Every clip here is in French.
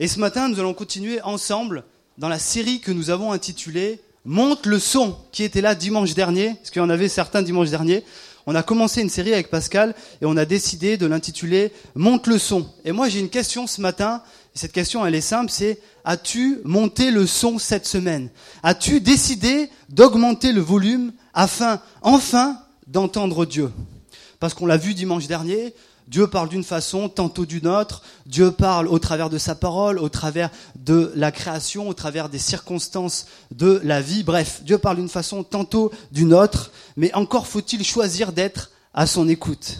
Et ce matin, nous allons continuer ensemble dans la série que nous avons intitulée Monte le son, qui était là dimanche dernier, parce qu'il y en avait certains dimanche dernier. On a commencé une série avec Pascal et on a décidé de l'intituler Monte le son. Et moi, j'ai une question ce matin. Et cette question, elle est simple, c'est As-tu monté le son cette semaine? As-tu décidé d'augmenter le volume afin, enfin, d'entendre Dieu? Parce qu'on l'a vu dimanche dernier, Dieu parle d'une façon, tantôt d'une autre. Dieu parle au travers de sa parole, au travers de la création, au travers des circonstances de la vie. Bref, Dieu parle d'une façon, tantôt d'une autre. Mais encore faut-il choisir d'être à son écoute.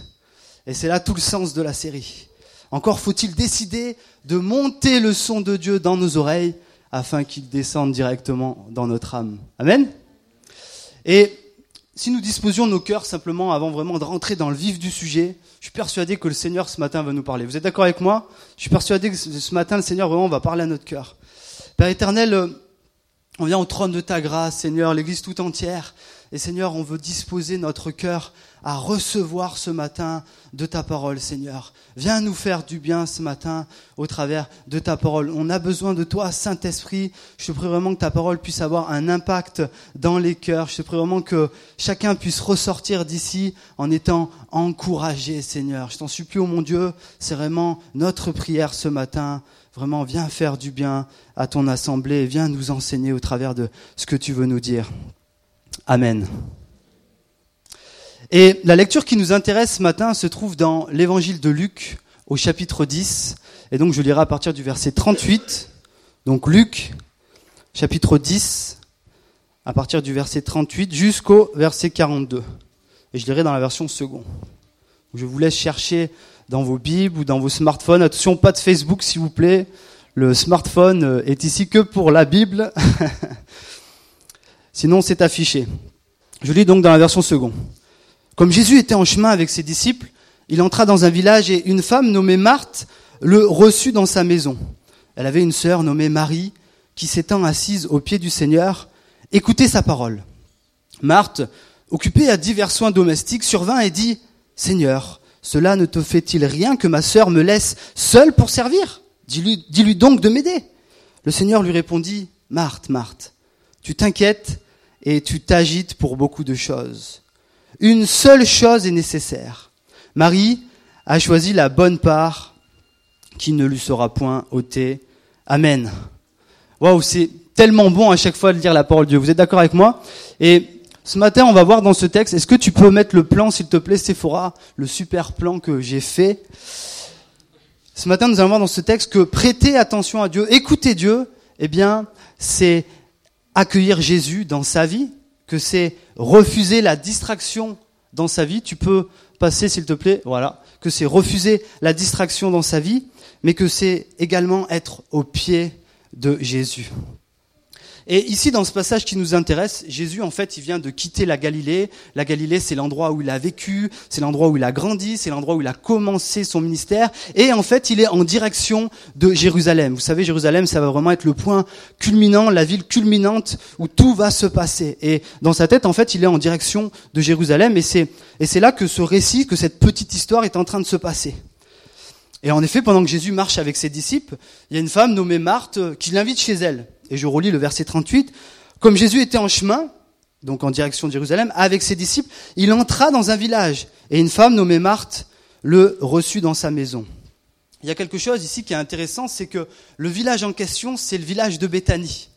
Et c'est là tout le sens de la série. Encore faut-il décider de monter le son de Dieu dans nos oreilles afin qu'il descende directement dans notre âme. Amen. Si nous disposions nos cœurs simplement avant vraiment de rentrer dans le vif du sujet, je suis persuadé que le Seigneur ce matin va nous parler. Vous êtes d'accord avec moi? Je suis persuadé que ce matin le Seigneur vraiment va parler à notre cœur. Père éternel, euh, on vient au trône de ta grâce, Seigneur, l'Église tout entière. Et Seigneur, on veut disposer notre cœur à recevoir ce matin de ta parole, Seigneur. Viens nous faire du bien ce matin au travers de ta parole. On a besoin de toi, Saint-Esprit. Je te prie vraiment que ta parole puisse avoir un impact dans les cœurs. Je te prie vraiment que chacun puisse ressortir d'ici en étant encouragé, Seigneur. Je t'en supplie, oh mon Dieu, c'est vraiment notre prière ce matin. Vraiment, viens faire du bien à ton assemblée. Viens nous enseigner au travers de ce que tu veux nous dire. Amen. Et la lecture qui nous intéresse ce matin se trouve dans l'évangile de Luc au chapitre 10. Et donc je lirai à partir du verset 38. Donc Luc, chapitre 10, à partir du verset 38 jusqu'au verset 42. Et je lirai dans la version second. Je vous laisse chercher dans vos Bibles ou dans vos smartphones. Attention, pas de Facebook s'il vous plaît. Le smartphone est ici que pour la Bible. Sinon, c'est affiché. Je lis donc dans la version second. Comme Jésus était en chemin avec ses disciples, il entra dans un village et une femme nommée Marthe le reçut dans sa maison. Elle avait une sœur nommée Marie qui s'étant assise au pied du Seigneur, écoutait sa parole. Marthe, occupée à divers soins domestiques, survint et dit, Seigneur, cela ne te fait-il rien que ma sœur me laisse seule pour servir? Dis-lui dis donc de m'aider. Le Seigneur lui répondit, Marthe, Marthe, tu t'inquiètes et tu t'agites pour beaucoup de choses. Une seule chose est nécessaire. Marie a choisi la bonne part qui ne lui sera point ôtée. Amen. Waouh, c'est tellement bon à chaque fois de lire la parole de Dieu. Vous êtes d'accord avec moi? Et ce matin, on va voir dans ce texte, est-ce que tu peux mettre le plan, s'il te plaît, Sephora, le super plan que j'ai fait? Ce matin, nous allons voir dans ce texte que prêter attention à Dieu, écouter Dieu, eh bien, c'est accueillir Jésus dans sa vie, que c'est refuser la distraction dans sa vie. Tu peux passer, s'il te plaît, voilà, que c'est refuser la distraction dans sa vie, mais que c'est également être au pied de Jésus. Et ici, dans ce passage qui nous intéresse, Jésus, en fait, il vient de quitter la Galilée. La Galilée, c'est l'endroit où il a vécu, c'est l'endroit où il a grandi, c'est l'endroit où il a commencé son ministère. Et en fait, il est en direction de Jérusalem. Vous savez, Jérusalem, ça va vraiment être le point culminant, la ville culminante où tout va se passer. Et dans sa tête, en fait, il est en direction de Jérusalem. Et c'est, et c'est là que ce récit, que cette petite histoire est en train de se passer. Et en effet, pendant que Jésus marche avec ses disciples, il y a une femme nommée Marthe qui l'invite chez elle. Et je relis le verset 38. Comme Jésus était en chemin, donc en direction de Jérusalem, avec ses disciples, il entra dans un village. Et une femme nommée Marthe le reçut dans sa maison. Il y a quelque chose ici qui est intéressant, c'est que le village en question, c'est le village de Béthanie.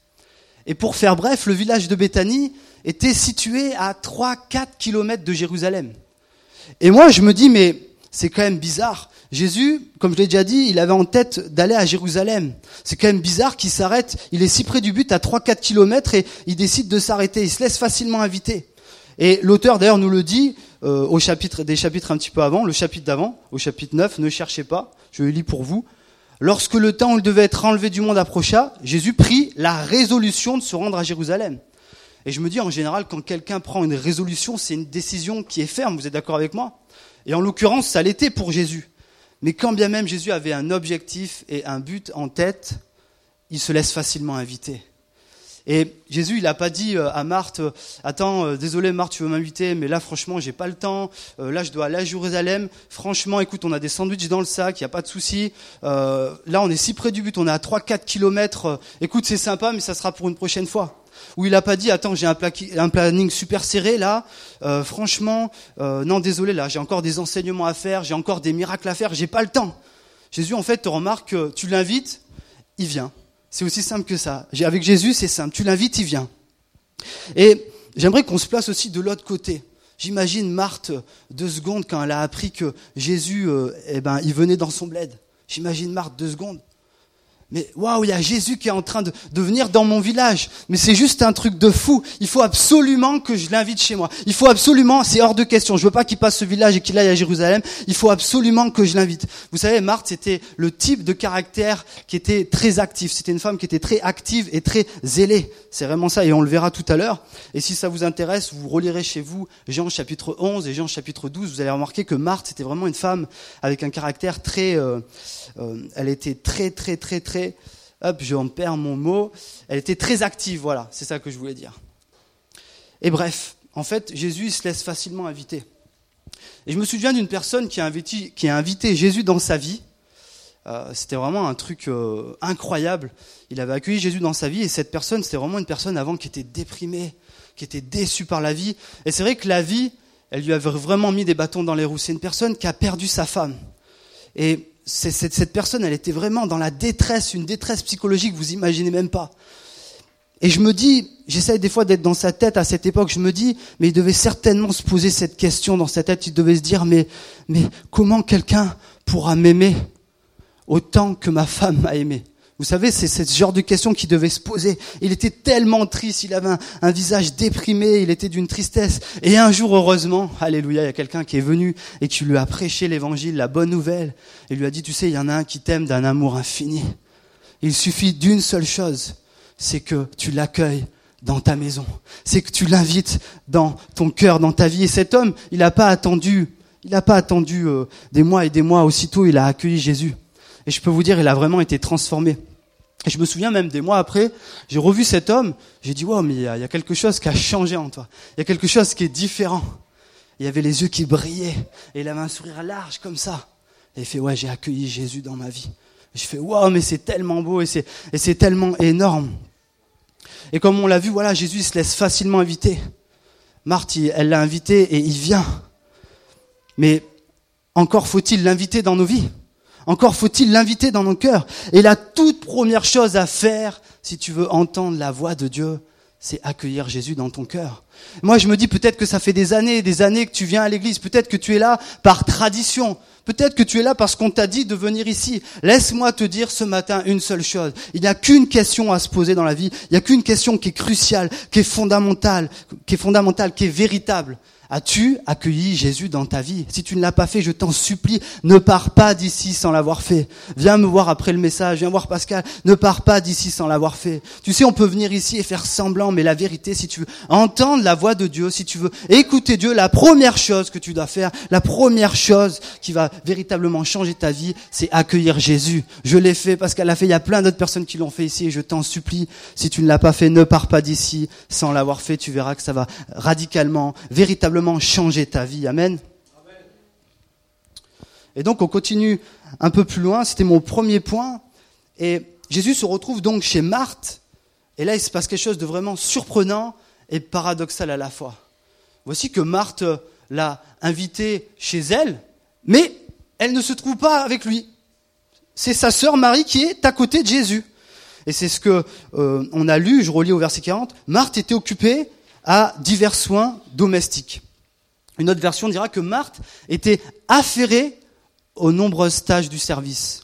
Et pour faire bref, le village de Béthanie était situé à 3-4 kilomètres de Jérusalem. Et moi, je me dis, mais c'est quand même bizarre. Jésus, comme je l'ai déjà dit, il avait en tête d'aller à Jérusalem. C'est quand même bizarre qu'il s'arrête, il est si près du but à 3-4 kilomètres et il décide de s'arrêter. Il se laisse facilement inviter. Et l'auteur d'ailleurs nous le dit euh, au chapitre, des chapitres un petit peu avant, le chapitre d'avant, au chapitre 9, ne cherchez pas, je le lis pour vous. Lorsque le temps où il devait être enlevé du monde approcha, Jésus prit la résolution de se rendre à Jérusalem. Et je me dis en général, quand quelqu'un prend une résolution, c'est une décision qui est ferme, vous êtes d'accord avec moi? Et en l'occurrence, ça l'était pour Jésus. Mais quand bien même Jésus avait un objectif et un but en tête, il se laisse facilement inviter. Et Jésus, il n'a pas dit euh, à Marthe, euh, attends, euh, désolé Marthe, tu veux m'inviter, mais là franchement, j'ai pas le temps. là, je dois aller à Jérusalem. Franchement, écoute, on a des sandwichs dans le sac, il y a pas de souci. là, on est si près du but, on est à 3-4 kilomètres. écoute, c'est sympa, mais ça sera pour une prochaine fois. Ou il n'a pas dit, attends, j'ai un, planning super serré là. franchement, non, désolé, là, j'ai encore des enseignements à faire, j'ai encore des miracles à faire, j'ai pas le temps. Jésus, en fait, te remarque, tu l'invites, il vient. C'est aussi simple que ça. Avec Jésus, c'est simple. Tu l'invites, il vient. Et j'aimerais qu'on se place aussi de l'autre côté. J'imagine Marthe deux secondes quand elle a appris que Jésus, euh, eh ben, il venait dans son bled. J'imagine Marthe deux secondes. Mais waouh, il y a Jésus qui est en train de, venir dans mon village. Mais c'est juste un truc de fou. Il faut absolument que je l'invite chez moi. Il faut absolument, c'est hors de question. Je veux pas qu'il passe ce village et qu'il aille à Jérusalem. Il faut absolument que je l'invite. Vous savez, Marthe, c'était le type de caractère qui était très actif. C'était une femme qui était très active et très zélée. C'est vraiment ça et on le verra tout à l'heure. Et si ça vous intéresse, vous relirez chez vous Jean chapitre 11 et Jean chapitre 12. Vous allez remarquer que Marthe, c'était vraiment une femme avec un caractère très, euh, euh, elle était très, très, très, très, hop, je en perds mon mot, elle était très active, voilà, c'est ça que je voulais dire. Et bref, en fait, Jésus se laisse facilement inviter. Et je me souviens d'une personne qui a, invité, qui a invité Jésus dans sa vie. Euh, c'était vraiment un truc euh, incroyable. Il avait accueilli Jésus dans sa vie et cette personne, c'était vraiment une personne avant qui était déprimée, qui était déçue par la vie. Et c'est vrai que la vie, elle lui avait vraiment mis des bâtons dans les roues. C'est une personne qui a perdu sa femme. Et cette, cette personne, elle était vraiment dans la détresse, une détresse psychologique, vous imaginez même pas. Et je me dis, j'essaie des fois d'être dans sa tête à cette époque, je me dis, mais il devait certainement se poser cette question dans sa tête, il devait se dire, mais, mais comment quelqu'un pourra m'aimer autant que ma femme m'a aimé? Vous savez, c'est ce genre de question qui devait se poser. Il était tellement triste, il avait un, visage déprimé, il était d'une tristesse. Et un jour, heureusement, alléluia, il y a quelqu'un qui est venu et qui lui a prêché l'évangile, la bonne nouvelle, et lui a dit, tu sais, il y en a un qui t'aime d'un amour infini. Il suffit d'une seule chose, c'est que tu l'accueilles dans ta maison. C'est que tu l'invites dans ton cœur, dans ta vie. Et cet homme, il n'a pas attendu, il n'a pas attendu euh, des mois et des mois. Aussitôt, il a accueilli Jésus. Et je peux vous dire, il a vraiment été transformé. Et je me souviens même des mois après, j'ai revu cet homme, j'ai dit, wow, mais il y, a, quelque chose qui a changé en toi. Il y a quelque chose qui est différent. Il y avait les yeux qui brillaient, et il avait un sourire large comme ça. Et il fait, ouais, j'ai accueilli Jésus dans ma vie. Et je fais, wow, mais c'est tellement beau, et c'est, et c'est tellement énorme. Et comme on l'a vu, voilà, Jésus se laisse facilement inviter. Marthe, elle l'a invité et il vient. Mais encore faut-il l'inviter dans nos vies. Encore faut-il l'inviter dans nos cœurs. Et la toute première chose à faire, si tu veux entendre la voix de Dieu, c'est accueillir Jésus dans ton cœur. Moi, je me dis peut-être que ça fait des années des années que tu viens à l'église. Peut-être que tu es là par tradition. Peut-être que tu es là parce qu'on t'a dit de venir ici. Laisse-moi te dire ce matin une seule chose. Il n'y a qu'une question à se poser dans la vie. Il n'y a qu'une question qui est cruciale, qui est fondamentale, qui est fondamentale, qui est véritable. As-tu accueilli Jésus dans ta vie? Si tu ne l'as pas fait, je t'en supplie, ne pars pas d'ici sans l'avoir fait. Viens me voir après le message, viens voir Pascal, ne pars pas d'ici sans l'avoir fait. Tu sais, on peut venir ici et faire semblant, mais la vérité, si tu veux entendre la voix de Dieu, si tu veux écouter Dieu, la première chose que tu dois faire, la première chose qui va véritablement changer ta vie, c'est accueillir Jésus. Je l'ai fait, Pascal l'a fait, il y a plein d'autres personnes qui l'ont fait ici et je t'en supplie, si tu ne l'as pas fait, ne pars pas d'ici sans l'avoir fait, tu verras que ça va radicalement, véritablement changer ta vie. Amen. Et donc on continue un peu plus loin, c'était mon premier point. Et Jésus se retrouve donc chez Marthe, et là il se passe quelque chose de vraiment surprenant et paradoxal à la fois. Voici que Marthe l'a invité chez elle, mais elle ne se trouve pas avec lui. C'est sa sœur Marie qui est à côté de Jésus. Et c'est ce que euh, on a lu, je relis au verset 40. Marthe était occupée à divers soins domestiques. Une autre version dira que Marthe était affairée aux nombreuses tâches du service.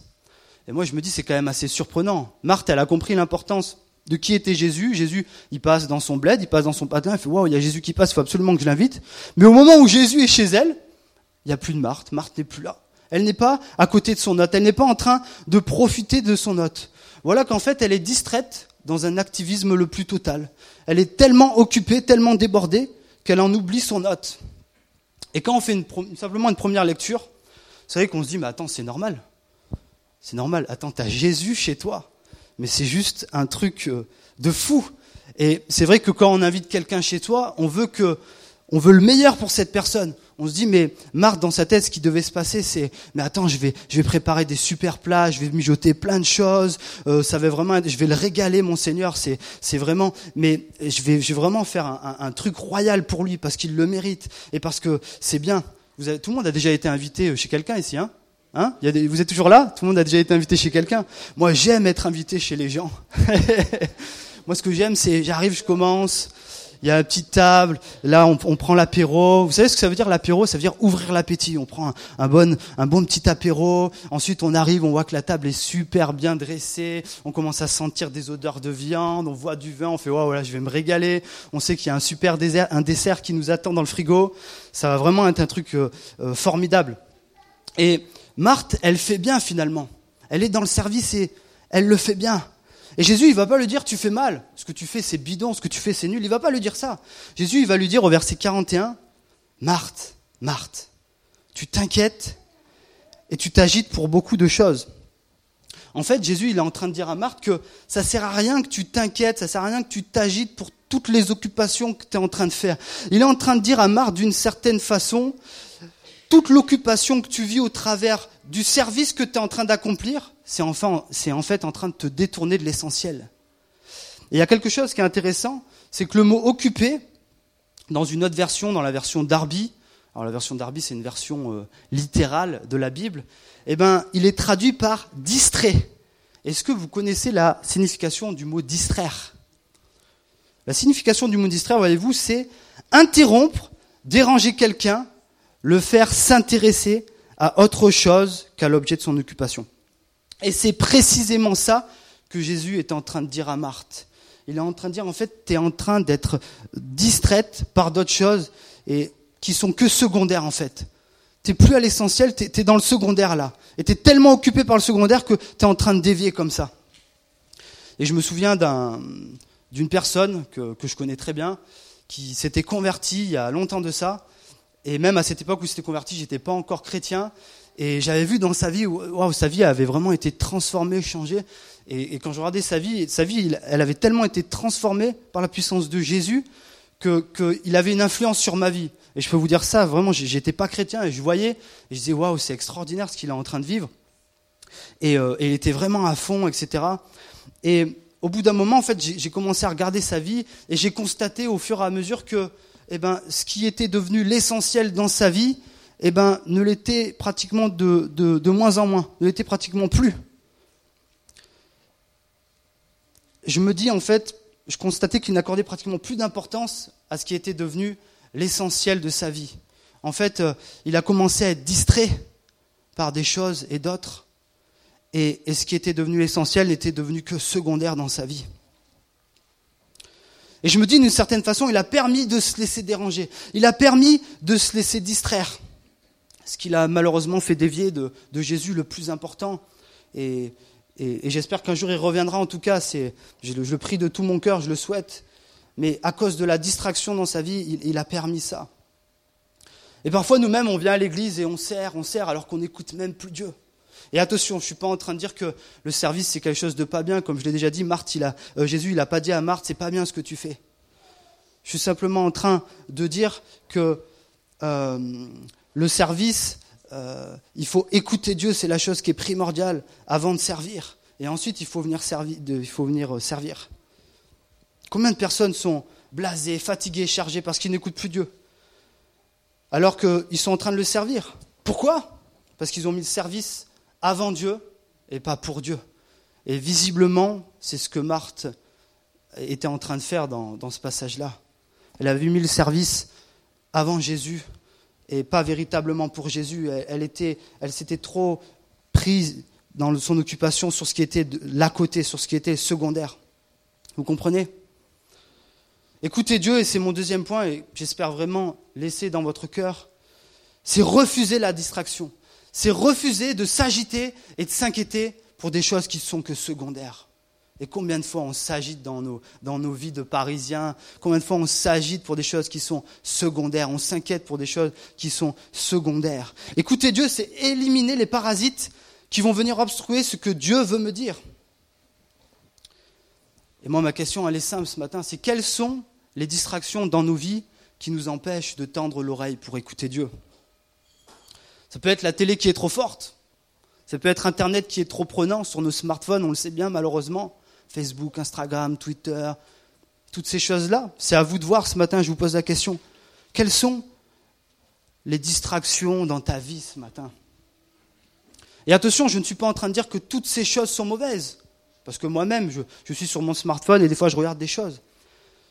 Et moi, je me dis, c'est quand même assez surprenant. Marthe, elle a compris l'importance de qui était Jésus. Jésus, il passe dans son bled, il passe dans son patin, il fait, waouh, il y a Jésus qui passe, il faut absolument que je l'invite. Mais au moment où Jésus est chez elle, il n'y a plus de Marthe. Marthe n'est plus là. Elle n'est pas à côté de son hôte. Elle n'est pas en train de profiter de son hôte. Voilà qu'en fait, elle est distraite dans un activisme le plus total. Elle est tellement occupée, tellement débordée, qu'elle en oublie son hôte. Et quand on fait simplement une première lecture, c'est vrai qu'on se dit, mais attends, c'est normal. C'est normal. Attends, t'as Jésus chez toi. Mais c'est juste un truc euh, de fou. Et c'est vrai que quand on invite quelqu'un chez toi, on veut que, on veut le meilleur pour cette personne. On se dit, mais Marthe, dans sa tête, ce qui devait se passer, c'est, mais attends, je vais, je vais préparer des super plats, je vais mijoter plein de choses, euh, ça va vraiment, je vais le régaler, mon Seigneur, c'est, c'est vraiment, mais je vais, je vais vraiment faire un, un, truc royal pour lui parce qu'il le mérite et parce que c'est bien. Vous avez, tout le monde a déjà été invité chez quelqu'un ici, hein? Hein? Vous êtes toujours là? Tout le monde a déjà été invité chez quelqu'un? Moi, j'aime être invité chez les gens. Moi, ce que j'aime, c'est j'arrive, je commence. Il y a une petite table. Là, on, prend l'apéro. Vous savez ce que ça veut dire l'apéro? Ça veut dire ouvrir l'appétit. On prend un, bon, petit apéro. Ensuite, on arrive, on voit que la table est super bien dressée. On commence à sentir des odeurs de viande. On voit du vin. On fait waouh, voilà, je vais me régaler. On sait qu'il y a un super désert, un dessert qui nous attend dans le frigo. Ça va vraiment être un truc euh, euh, formidable. Et Marthe, elle fait bien finalement. Elle est dans le service et elle le fait bien. Et Jésus, il va pas lui dire tu fais mal, ce que tu fais c'est bidon, ce que tu fais c'est nul. Il va pas lui dire ça. Jésus, il va lui dire au verset 41, Marthe, Marthe, tu t'inquiètes et tu t'agites pour beaucoup de choses. En fait, Jésus, il est en train de dire à Marthe que ça sert à rien que tu t'inquiètes, ça sert à rien que tu t'agites pour toutes les occupations que tu es en train de faire. Il est en train de dire à Marthe d'une certaine façon, toute l'occupation que tu vis au travers du service que tu es en train d'accomplir, c'est en fait en train de te détourner de l'essentiel. Et il y a quelque chose qui est intéressant, c'est que le mot occupé, dans une autre version, dans la version Darby, alors la version Darby c'est une version euh, littérale de la Bible, eh ben, il est traduit par distrait. Est-ce que vous connaissez la signification du mot distraire La signification du mot distraire, voyez-vous, c'est interrompre, déranger quelqu'un, le faire s'intéresser à autre chose qu'à l'objet de son occupation. Et c'est précisément ça que Jésus est en train de dire à Marthe. Il est en train de dire, en fait, tu es en train d'être distraite par d'autres choses et qui sont que secondaires, en fait. T'es plus à l'essentiel, tu es dans le secondaire là. Et tu es tellement occupé par le secondaire que tu es en train de dévier comme ça. Et je me souviens d'une personne que, que je connais très bien, qui s'était convertie il y a longtemps de ça, et même à cette époque où s'était converti, j'étais pas encore chrétien. Et j'avais vu dans sa vie, waouh, sa vie avait vraiment été transformée, changée. Et, quand je regardais sa vie, sa vie, elle avait tellement été transformée par la puissance de Jésus qu'il avait une influence sur ma vie. Et je peux vous dire ça, vraiment, j'étais pas chrétien et je voyais, et je disais waouh, c'est extraordinaire ce qu'il est en train de vivre. Et, euh, et il était vraiment à fond, etc. Et au bout d'un moment, en fait, j'ai commencé à regarder sa vie et j'ai constaté au fur et à mesure que eh ben, ce qui était devenu l'essentiel dans sa vie, eh ben, ne l'était pratiquement de, moins en moins, ne l'était pratiquement plus. Je me dis, en fait, je constatais qu'il n'accordait pratiquement plus d'importance à ce qui était devenu l'essentiel de sa vie. En fait, euh, il a commencé à être distrait par des choses et d'autres, et, et ce qui était devenu essentiel n'était devenu que secondaire dans sa vie. Et je me dis, d'une certaine façon, il a permis de se laisser déranger. Il a permis de se laisser distraire. Ce qu'il a malheureusement fait dévier de, Jésus le plus important. Et, j'espère qu'un jour il reviendra. En tout cas, c'est, je, le, prie de tout mon cœur, je le souhaite. Mais à cause de la distraction dans sa vie, il, a permis ça. Et parfois, nous-mêmes, on vient à l'église et on sert, on sert alors qu'on n'écoute même plus Dieu. Et attention, je suis pas en train de dire que le service c'est quelque chose de pas bien, comme je l'ai déjà dit. Marthe, euh, Jésus, il a pas dit à Marthe, c'est pas bien ce que tu fais. Je suis simplement en train de dire que euh, le service, euh, il faut écouter Dieu, c'est la chose qui est primordiale avant de servir. Et ensuite, il faut venir servir. Il faut venir euh, servir. Combien de personnes sont blasées, fatiguées, chargées parce qu'ils n'écoutent plus Dieu alors qu'ils sont en train de le servir? Pourquoi? Parce qu'ils ont mis le service avant Dieu et pas pour Dieu. Et visiblement, c'est ce que Marthe était en train de faire dans, dans ce passage-là. Elle avait mis le service avant Jésus et pas véritablement pour Jésus. Elle, était, elle s'était trop prise dans son occupation sur ce qui était l'à côté, sur ce qui était secondaire. Vous comprenez? Écoutez Dieu, et c'est mon deuxième point, et j'espère vraiment laisser dans votre cœur, c'est refuser la distraction c'est refuser de s'agiter et de s'inquiéter pour des choses qui sont que secondaires. Et combien de fois on s'agite dans nos, dans nos vies de Parisiens? Combien de fois on s'agite pour des choses qui sont secondaires? On s'inquiète pour des choses qui sont secondaires. Écoutez Dieu, c'est éliminer les parasites qui vont venir obstruer ce que Dieu veut me dire. Et moi, ma question, elle est simple ce matin, c'est quelles sont les distractions dans nos vies qui nous empêchent de tendre l'oreille pour écouter Dieu? Ça peut être la télé qui est trop forte, ça peut être Internet qui est trop prenant sur nos smartphones, on le sait bien malheureusement, Facebook, Instagram, Twitter, toutes ces choses-là. C'est à vous de voir ce matin, je vous pose la question. Quelles sont les distractions dans ta vie ce matin? Et attention, je ne suis pas en train de dire que toutes ces choses sont mauvaises. Parce que moi-même, je, suis sur mon smartphone et des fois je regarde des choses.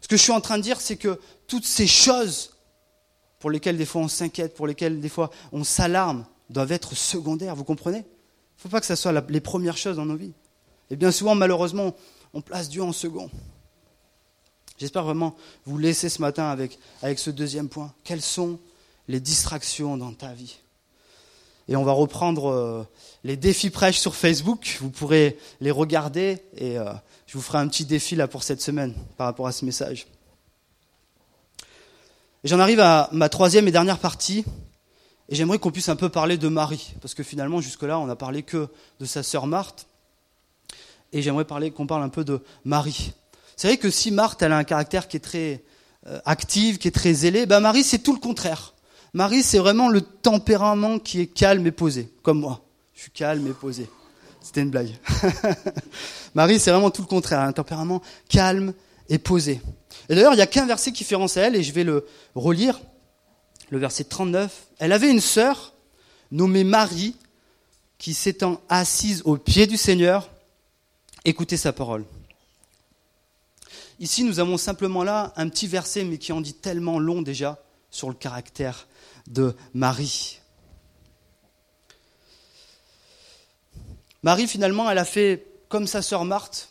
Ce que je suis en train de dire, c'est que toutes ces choses pour lesquelles des fois on s'inquiète, pour lesquelles des fois on s'alarme, doivent être secondaires, vous comprenez? Il ne faut pas que ce soit les premières choses dans nos vies. Et bien souvent, malheureusement, on place Dieu en second. J'espère vraiment vous laisser ce matin avec, avec ce deuxième point. Quelles sont les distractions dans ta vie? Et on va reprendre euh, les défis prêches sur Facebook. Vous pourrez les regarder et euh, je vous ferai un petit défi là pour cette semaine par rapport à ce message. J'en arrive à ma troisième et dernière partie et j'aimerais qu'on puisse un peu parler de Marie parce que finalement jusque-là on n'a parlé que de sa sœur Marthe et j'aimerais parler qu'on parle un peu de Marie. C'est vrai que si Marthe elle a un caractère qui est très euh, actif, qui est très zélé, ben Marie c'est tout le contraire. Marie, c'est vraiment le tempérament qui est calme et posé, comme moi. Je suis calme et posé. C'était une blague. Marie, c'est vraiment tout le contraire, un tempérament calme et posé. Et d'ailleurs, il n'y a qu'un verset qui fait référence à elle, et je vais le relire, le verset 39. Elle avait une sœur nommée Marie, qui s'étant assise au pied du Seigneur, écoutait sa parole. Ici, nous avons simplement là un petit verset, mais qui en dit tellement long déjà sur le caractère de Marie. Marie, finalement, elle a fait comme sa sœur Marthe.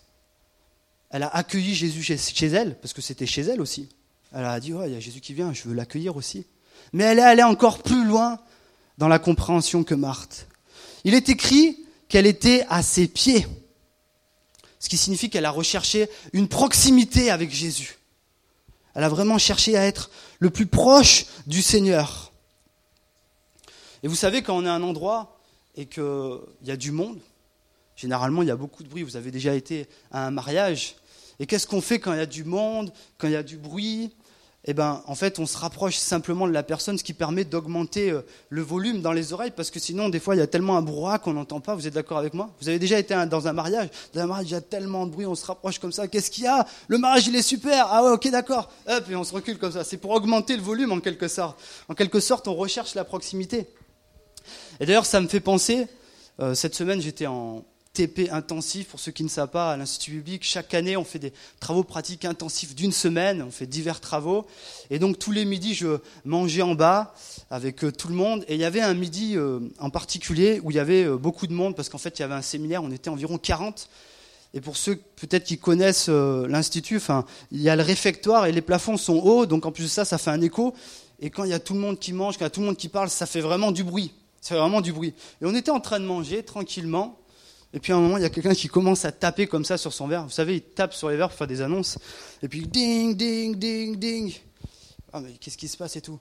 Elle a accueilli Jésus chez elle, parce que c'était chez elle aussi. Elle a dit, il y a Jésus qui vient, je veux l'accueillir aussi. Mais elle est allée encore plus loin dans la compréhension que Marthe. Il est écrit qu'elle était à ses pieds, ce qui signifie qu'elle a recherché une proximité avec Jésus. Elle a vraiment cherché à être le plus proche du Seigneur. Et vous savez, quand on est à un endroit et qu'il y a du monde, généralement il y a beaucoup de bruit. Vous avez déjà été à un mariage. Et qu'est-ce qu'on fait quand il y a du monde, quand il y a du bruit? Eh ben, en fait, on se rapproche simplement de la personne, ce qui permet d'augmenter euh, le volume dans les oreilles, parce que sinon, des fois, il y a tellement un brouhaha qu'on n'entend pas. Vous êtes d'accord avec moi? Vous avez déjà été dans un mariage Dans un mariage, il y a tellement de bruit, on se rapproche comme ça. Qu'est-ce qu'il y a? Le mariage, il est super. Ah ouais, ok, d'accord. Hop, et on se recule comme ça. C'est pour augmenter le volume, en quelque sorte. En quelque sorte, on recherche la proximité. Et d'ailleurs, ça me fait penser, euh, cette semaine, j'étais en TP intensif, pour ceux qui ne savent pas, à l'Institut public. Chaque année, on fait des travaux pratiques intensifs d'une semaine, on fait divers travaux. Et donc, tous les midis, je mangeais en bas avec euh, tout le monde. Et il y avait un midi euh, en particulier où il y avait beaucoup de monde, parce qu'en fait, il y avait un séminaire, on était environ 40. Et pour ceux peut-être qui connaissent l'institut, il y a le réfectoire et les plafonds sont hauts, donc en plus de ça, ça fait un écho. Et quand il y a tout le monde qui mange, quand il y a tout le monde qui parle, ça fait vraiment du bruit. Vraiment du bruit. Et on était en train de manger tranquillement. Et puis à un moment, il y a quelqu'un qui commence à taper comme ça sur son verre. Vous savez, il tape sur les verres pour faire des annonces. Et puis ding, ding, ding, ding. Ah mais qu'est-ce qui se passe et tout?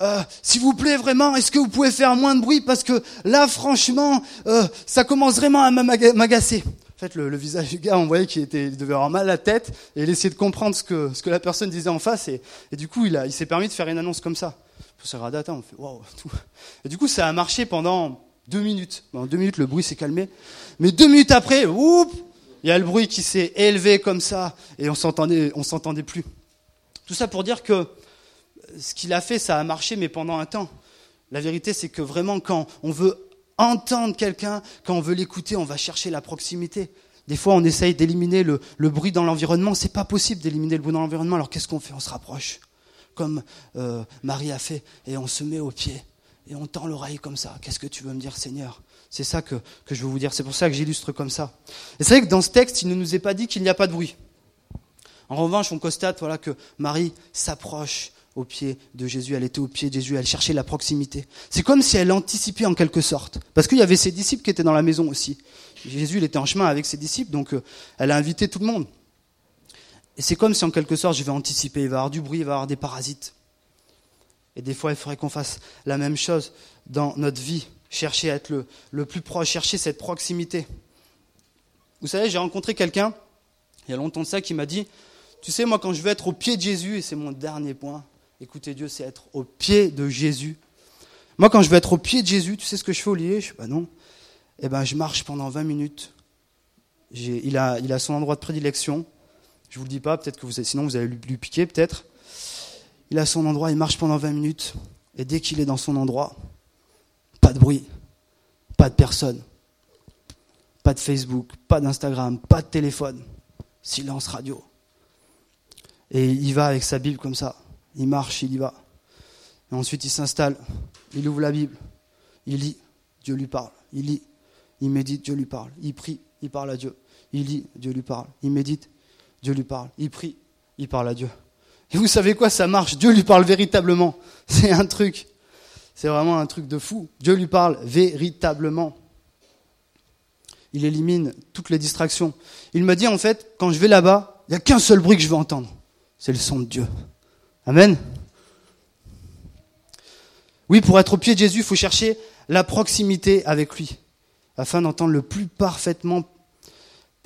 Euh, S'il vous plaît, vraiment, est-ce que vous pouvez faire moins de bruit? Parce que là, franchement, euh, ça commence vraiment à m'agacer. En fait, le, visage du gars, on voyait qu'il était, il devait avoir mal à la tête. Et il essayait de comprendre ce que, ce que la personne disait en face. Et, du coup, il, a, il s'est permis de faire une annonce comme ça on fait waouh. Et du coup, ça a marché pendant deux minutes. Pendant deux minutes, le bruit s'est calmé. Mais deux minutes après, oup, il y a le bruit qui s'est élevé comme ça et on s'entendait, on s'entendait plus. Tout ça pour dire que ce qu'il a fait, ça a marché, mais pendant un temps. La vérité, c'est que vraiment, quand on veut entendre quelqu'un, quand on veut l'écouter, on va chercher la proximité. Des fois, on essaye d'éliminer le, le bruit dans l'environnement. C'est pas possible d'éliminer le bruit dans l'environnement. Alors, qu'est-ce qu'on fait? On se rapproche comme euh, Marie a fait, et on se met au pied, et on tend l'oreille comme ça. Qu'est-ce que tu veux me dire, Seigneur? C'est ça que, que, je veux vous dire, c'est pour ça que j'illustre comme ça. Et c'est vrai que dans ce texte, il ne nous est pas dit qu'il n'y a pas de bruit. En revanche, on constate voilà, que Marie s'approche au pied de Jésus, elle était au pied de Jésus, elle cherchait la proximité. C'est comme si elle anticipait en quelque sorte, parce qu'il y avait ses disciples qui étaient dans la maison aussi. Jésus, il était en chemin avec ses disciples, donc euh, elle a invité tout le monde. Et c'est comme si en quelque sorte je vais anticiper, il va y avoir du bruit, il va y avoir des parasites. Et des fois, il faudrait qu'on fasse la même chose dans notre vie, chercher à être le, le plus proche, chercher cette proximité. Vous savez, j'ai rencontré quelqu'un il y a longtemps de ça, qui m'a dit, tu sais, moi quand je veux être au pied de Jésus, et c'est mon dernier point, écoutez Dieu, c'est être au pied de Jésus. Moi quand je veux être au pied de Jésus, tu sais ce que je fais Olivier Je sais pas non. Eh ben je marche pendant 20 minutes. Il a, il a son endroit de prédilection. Je vous le dis pas, peut-être que vous, sinon vous allez lui piquer peut-être. Il a son endroit, il marche pendant 20 minutes. Et dès qu'il est dans son endroit, pas de bruit, pas de personne, pas de Facebook, pas d'Instagram, pas de téléphone, silence radio. Et il va avec sa Bible comme ça. Il marche, il y va. Et ensuite il s'installe, il ouvre la Bible, il lit, Dieu lui parle, il lit, il médite, Dieu lui parle, il prie, il parle à Dieu, il lit, Dieu lui parle, il médite, Dieu lui parle, il prie, il parle à Dieu. Et vous savez quoi, ça marche, Dieu lui parle véritablement. C'est un truc, c'est vraiment un truc de fou. Dieu lui parle véritablement. Il élimine toutes les distractions. Il me dit en fait, quand je vais là-bas, il n'y a qu'un seul bruit que je veux entendre. C'est le son de Dieu. Amen. Oui, pour être au pied de Jésus, il faut chercher la proximité avec lui, afin d'entendre le plus parfaitement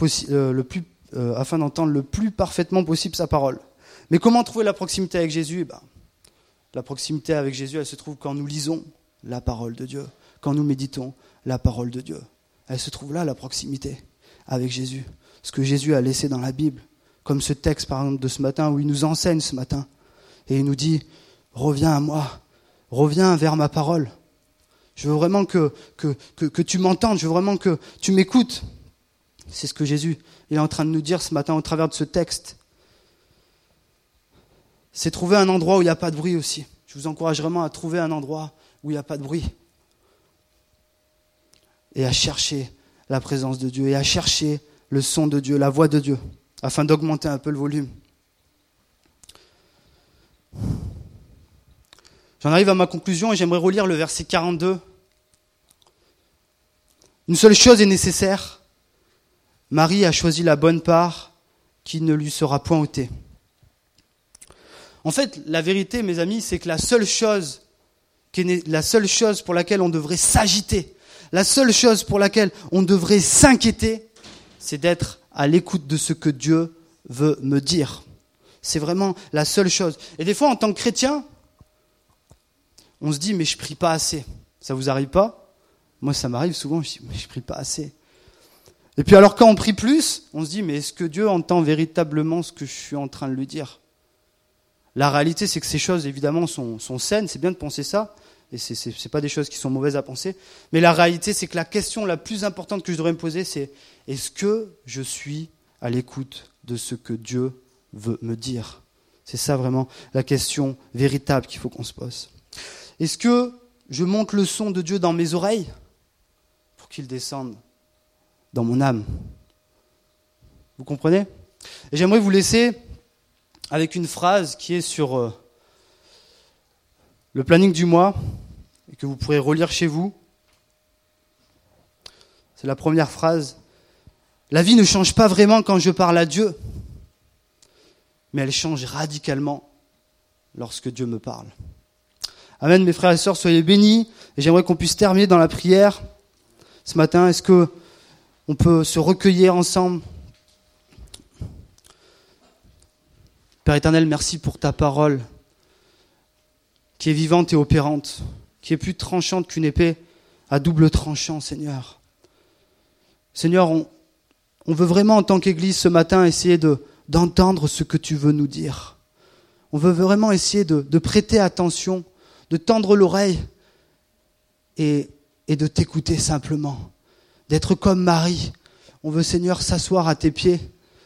euh, euh, afin d'entendre le plus parfaitement possible sa parole. Mais comment trouver la proximité avec Jésus? Eh ben, La proximité avec Jésus, elle se trouve quand nous lisons la parole de Dieu, quand nous méditons la parole de Dieu. Elle se trouve là, la proximité avec Jésus. Ce que Jésus a laissé dans la Bible, comme ce texte par exemple de ce matin où il nous enseigne ce matin. Et il nous dit, reviens à moi, reviens vers ma parole. Je veux vraiment que, que, que, que tu m'entendes, je veux vraiment que tu m'écoutes. C'est ce que Jésus est en train de nous dire ce matin au travers de ce texte c'est trouver un endroit où il n'y a pas de bruit aussi. Je vous encourage vraiment à trouver un endroit où il n'y a pas de bruit. Et à chercher la présence de Dieu et à chercher le son de Dieu, la voix de Dieu, afin d'augmenter un peu le volume. J'en arrive à ma conclusion et j'aimerais relire le verset 42. Une seule chose est nécessaire. Marie a choisi la bonne part qui ne lui sera point ôtée. En fait, la vérité, mes amis, c'est que la seule chose, pour laquelle on devrait s'agiter, la seule chose pour laquelle on devrait s'inquiéter, c'est d'être à l'écoute de ce que Dieu veut me dire. C'est vraiment la seule chose. Et des fois, en tant que chrétien, on se dit, mais je prie pas assez. Ça vous arrive pas? Moi, ça m'arrive souvent, je dis, mais je prie pas assez. Et puis alors, quand on prie plus, on se dit, mais est-ce que Dieu entend véritablement ce que je suis en train de lui dire? La réalité, c'est que ces choses, évidemment, sont, saines, c'est bien de penser ça, et ce n'est pas des choses qui sont mauvaises à penser, mais la réalité, c'est que la question la plus importante que je devrais me poser, c'est est-ce que je suis à l'écoute de ce que Dieu veut me dire? C'est ça vraiment la question véritable qu'il faut qu'on se pose. Est-ce que je monte le son de Dieu dans mes oreilles pour qu'il descende dans mon âme? Vous comprenez? J'aimerais vous laisser avec une phrase qui est sur euh, le planning du mois et que vous pourrez relire chez vous. C'est la première phrase. La vie ne change pas vraiment quand je parle à Dieu, mais elle change radicalement lorsque Dieu me parle. Amen, mes frères et sœurs, soyez bénis. Et j'aimerais qu'on puisse terminer dans la prière ce matin. Est-ce que on peut se recueillir ensemble? Père éternel, merci pour ta parole qui est vivante et opérante, qui est plus tranchante qu'une épée à double tranchant, Seigneur. Seigneur, on, veut vraiment en tant qu'Église ce matin essayer de, d'entendre ce que tu veux nous dire. On veut vraiment essayer de, de prêter attention, de tendre l'oreille et, et de t'écouter simplement, d'être comme Marie. On veut, Seigneur, s'asseoir à tes pieds,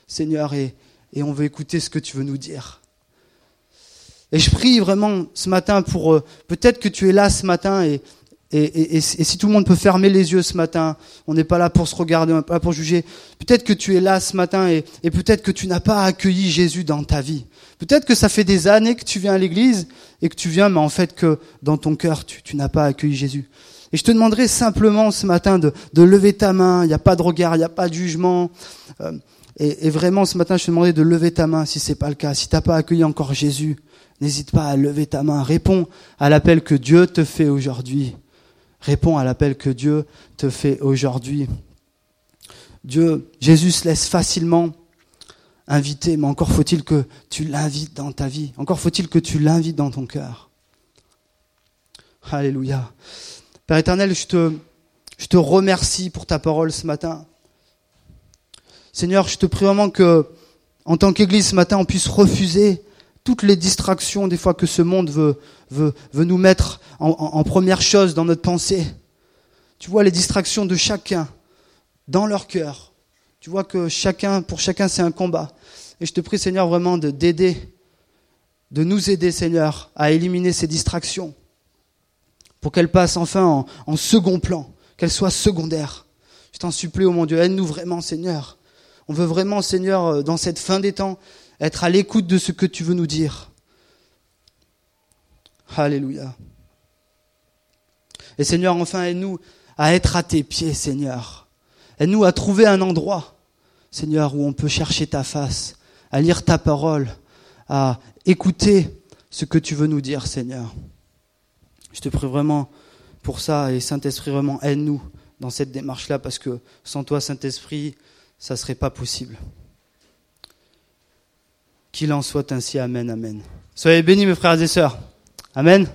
Seigneur, et, et on veut écouter ce que tu veux nous dire. Et je prie vraiment ce matin pour euh, peut-être que tu es là ce matin et, et, et, si tout le monde peut fermer les yeux ce matin, on n'est pas là pour se regarder, on n'est pas là pour juger. Peut-être que tu es là ce matin et, et peut-être que tu n'as pas accueilli Jésus dans ta vie. Peut-être que ça fait des années que tu viens à l'église et que tu viens, mais en fait que dans ton cœur, tu, tu n'as pas accueilli Jésus. Et je te demanderai simplement ce matin de, de lever ta main. Il n'y a pas de regard, il n'y a pas de jugement. Euh, et, vraiment, ce matin, je te demandais de lever ta main si c'est pas le cas. Si t'as pas accueilli encore Jésus, n'hésite pas à lever ta main. Réponds à l'appel que Dieu te fait aujourd'hui. Réponds à l'appel que Dieu te fait aujourd'hui. Dieu, Jésus se laisse facilement inviter, mais encore faut-il que tu l'invites dans ta vie. Encore faut-il que tu l'invites dans ton cœur. Alléluia. Père éternel, je te, je te remercie pour ta parole ce matin. Seigneur, je te prie vraiment que, en tant qu'Église ce matin, on puisse refuser toutes les distractions des fois que ce monde veut, nous mettre en, première chose dans notre pensée. Tu vois les distractions de chacun dans leur cœur. Tu vois que chacun, pour chacun, c'est un combat. Et je te prie, Seigneur, vraiment de d'aider, de nous aider, Seigneur, à éliminer ces distractions, pour qu'elles passent enfin en, en second plan, qu'elles soient secondaires. Je t'en supplie, oh mon Dieu, aide-nous vraiment, Seigneur. On veut vraiment, Seigneur, euh, dans cette fin des temps, être à l'écoute de ce que tu veux nous dire. Alléluia. Et Seigneur, enfin, aide-nous à être à tes pieds, Seigneur. Aide-nous à trouver un endroit, Seigneur, où on peut chercher ta face, à lire ta parole, à écouter ce que tu veux nous dire, Seigneur. Je te prie vraiment pour ça et Saint-Esprit, vraiment, aide-nous dans cette démarche-là parce que sans toi, Saint-Esprit, ça ne serait pas possible. Qu'il en soit ainsi, Amen, Amen. Soyez bénis, mes frères et sœurs. Amen.